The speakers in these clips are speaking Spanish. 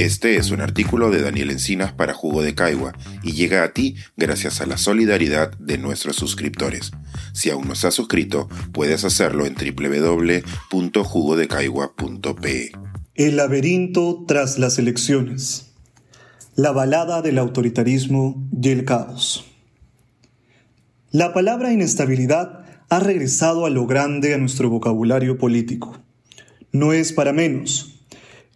Este es un artículo de Daniel Encinas para Jugo de Caigua y llega a ti gracias a la solidaridad de nuestros suscriptores. Si aún no estás suscrito, puedes hacerlo en www.jugodecaigua.pe. El laberinto tras las elecciones. La balada del autoritarismo y el caos. La palabra inestabilidad ha regresado a lo grande a nuestro vocabulario político. No es para menos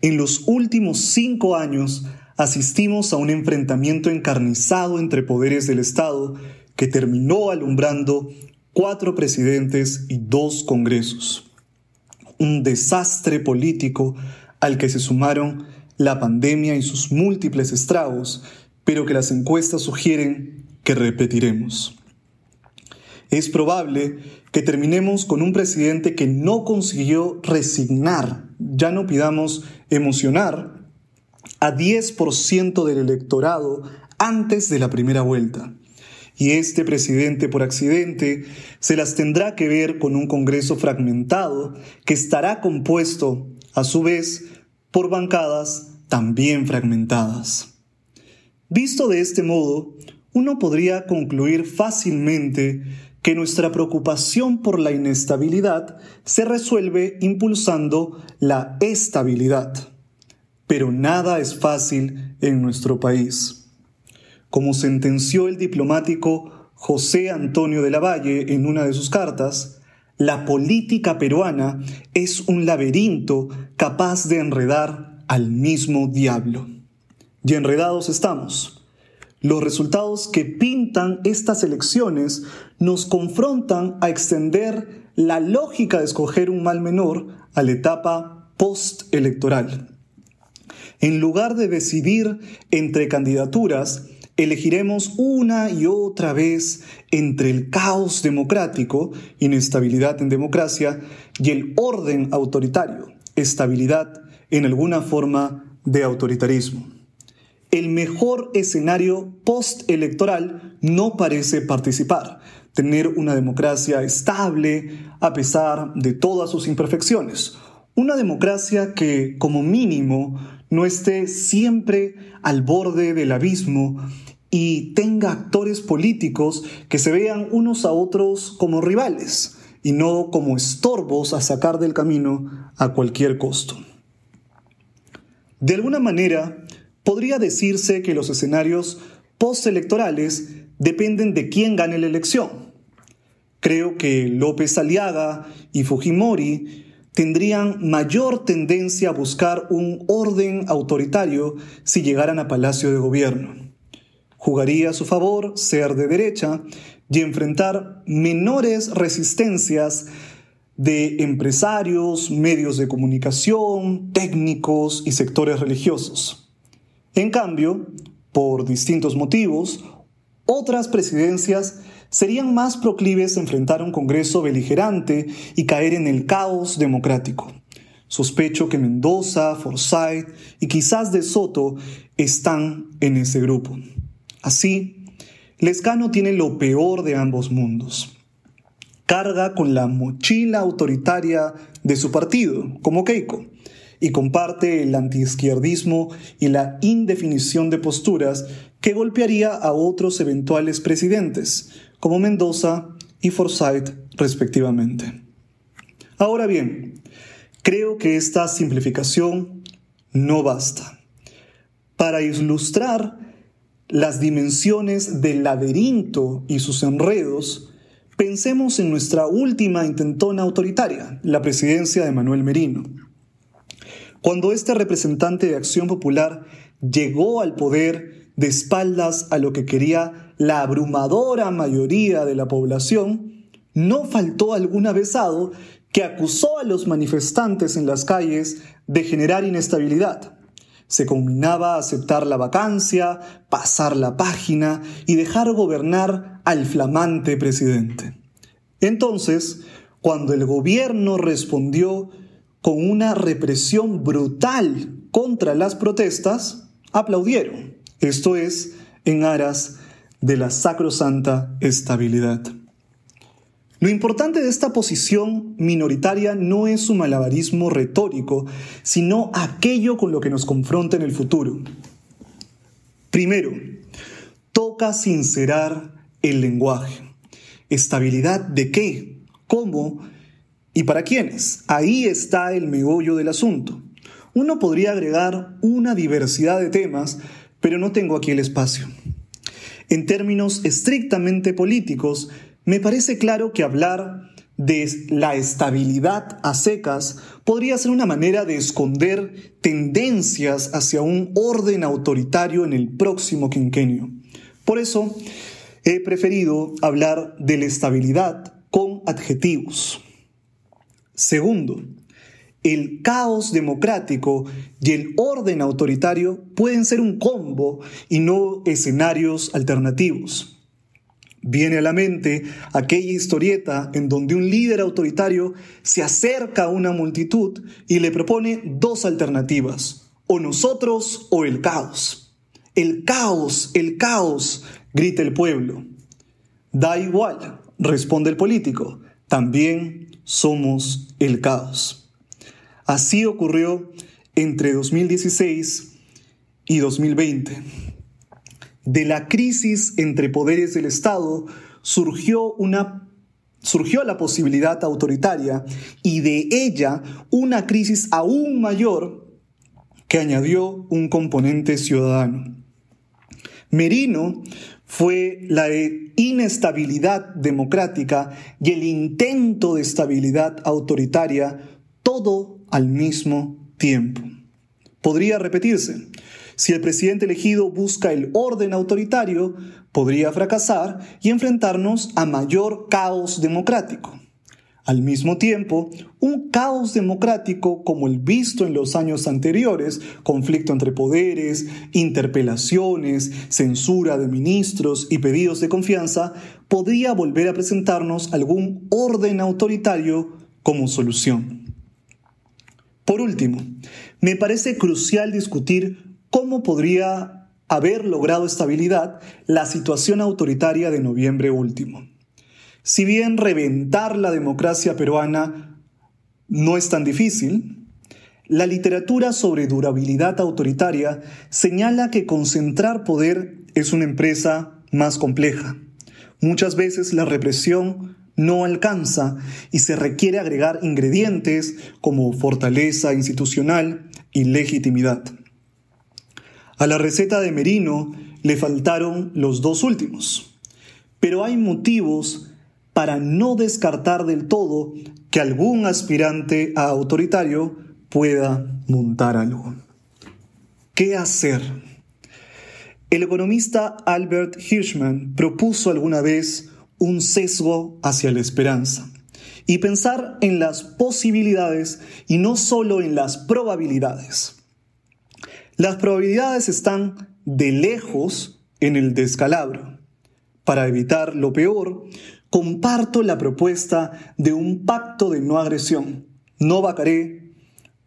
en los últimos cinco años asistimos a un enfrentamiento encarnizado entre poderes del Estado que terminó alumbrando cuatro presidentes y dos congresos. Un desastre político al que se sumaron la pandemia y sus múltiples estragos, pero que las encuestas sugieren que repetiremos. Es probable que terminemos con un presidente que no consiguió resignar ya no pidamos emocionar a 10% del electorado antes de la primera vuelta. Y este presidente por accidente se las tendrá que ver con un Congreso fragmentado que estará compuesto, a su vez, por bancadas también fragmentadas. Visto de este modo, uno podría concluir fácilmente que nuestra preocupación por la inestabilidad se resuelve impulsando la estabilidad. Pero nada es fácil en nuestro país. Como sentenció el diplomático José Antonio de la Valle en una de sus cartas, la política peruana es un laberinto capaz de enredar al mismo diablo. Y enredados estamos los resultados que pintan estas elecciones nos confrontan a extender la lógica de escoger un mal menor a la etapa postelectoral. En lugar de decidir entre candidaturas, elegiremos una y otra vez entre el caos democrático, inestabilidad en democracia, y el orden autoritario, estabilidad en alguna forma de autoritarismo el mejor escenario postelectoral no parece participar, tener una democracia estable a pesar de todas sus imperfecciones. Una democracia que, como mínimo, no esté siempre al borde del abismo y tenga actores políticos que se vean unos a otros como rivales y no como estorbos a sacar del camino a cualquier costo. De alguna manera, podría decirse que los escenarios postelectorales dependen de quién gane la elección. Creo que López Aliaga y Fujimori tendrían mayor tendencia a buscar un orden autoritario si llegaran a Palacio de Gobierno. Jugaría a su favor ser de derecha y enfrentar menores resistencias de empresarios, medios de comunicación, técnicos y sectores religiosos. En cambio, por distintos motivos, otras presidencias serían más proclives a enfrentar un Congreso beligerante y caer en el caos democrático. Sospecho que Mendoza, Forsyth y quizás De Soto están en ese grupo. Así, Lescano tiene lo peor de ambos mundos. Carga con la mochila autoritaria de su partido, como Keiko, y comparte el antiizquierdismo y la indefinición de posturas que golpearía a otros eventuales presidentes, como Mendoza y Forsyth respectivamente. Ahora bien, creo que esta simplificación no basta. Para ilustrar las dimensiones del laberinto y sus enredos, pensemos en nuestra última intentona autoritaria, la presidencia de Manuel Merino. Cuando este representante de Acción Popular llegó al poder de espaldas a lo que quería la abrumadora mayoría de la población, no faltó algún avesado que acusó a los manifestantes en las calles de generar inestabilidad. Se combinaba a aceptar la vacancia, pasar la página y dejar gobernar al flamante presidente. Entonces, cuando el gobierno respondió con una represión brutal contra las protestas, aplaudieron. Esto es, en aras de la sacrosanta estabilidad. Lo importante de esta posición minoritaria no es su malabarismo retórico, sino aquello con lo que nos confronta en el futuro. Primero, toca sincerar el lenguaje. ¿Estabilidad de qué? ¿Cómo? ¿Y para quiénes? Ahí está el meollo del asunto. Uno podría agregar una diversidad de temas, pero no tengo aquí el espacio. En términos estrictamente políticos, me parece claro que hablar de la estabilidad a secas podría ser una manera de esconder tendencias hacia un orden autoritario en el próximo quinquenio. Por eso, he preferido hablar de la estabilidad con adjetivos. Segundo, el caos democrático y el orden autoritario pueden ser un combo y no escenarios alternativos. Viene a la mente aquella historieta en donde un líder autoritario se acerca a una multitud y le propone dos alternativas, o nosotros o el caos. El caos, el caos, grita el pueblo. Da igual, responde el político, también somos el caos. Así ocurrió entre 2016 y 2020. De la crisis entre poderes del Estado surgió una surgió la posibilidad autoritaria y de ella una crisis aún mayor que añadió un componente ciudadano. Merino fue la inestabilidad democrática y el intento de estabilidad autoritaria, todo al mismo tiempo. Podría repetirse. Si el presidente elegido busca el orden autoritario, podría fracasar y enfrentarnos a mayor caos democrático. Al mismo tiempo, un caos democrático como el visto en los años anteriores, conflicto entre poderes, interpelaciones, censura de ministros y pedidos de confianza, podría volver a presentarnos algún orden autoritario como solución. Por último, me parece crucial discutir cómo podría haber logrado estabilidad la situación autoritaria de noviembre último. Si bien reventar la democracia peruana no es tan difícil, la literatura sobre durabilidad autoritaria señala que concentrar poder es una empresa más compleja. Muchas veces la represión no alcanza y se requiere agregar ingredientes como fortaleza institucional y legitimidad. A la receta de Merino le faltaron los dos últimos, pero hay motivos para no descartar del todo que algún aspirante a autoritario pueda montar algo. ¿Qué hacer? El economista Albert Hirschman propuso alguna vez un sesgo hacia la esperanza y pensar en las posibilidades y no solo en las probabilidades. Las probabilidades están de lejos en el descalabro. Para evitar lo peor, comparto la propuesta de un pacto de no agresión. No vacaré,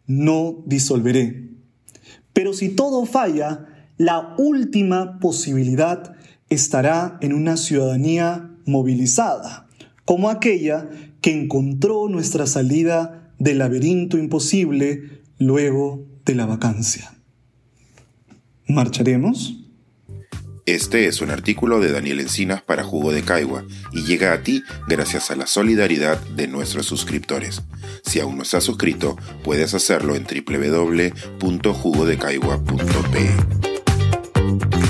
no disolveré. Pero si todo falla, la última posibilidad estará en una ciudadanía movilizada, como aquella que encontró nuestra salida del laberinto imposible luego de la vacancia. ¿Marcharemos? Este es un artículo de Daniel Encinas para Jugo de Caigua y llega a ti gracias a la solidaridad de nuestros suscriptores. Si aún no estás suscrito, puedes hacerlo en www.jugodecaigua.pe.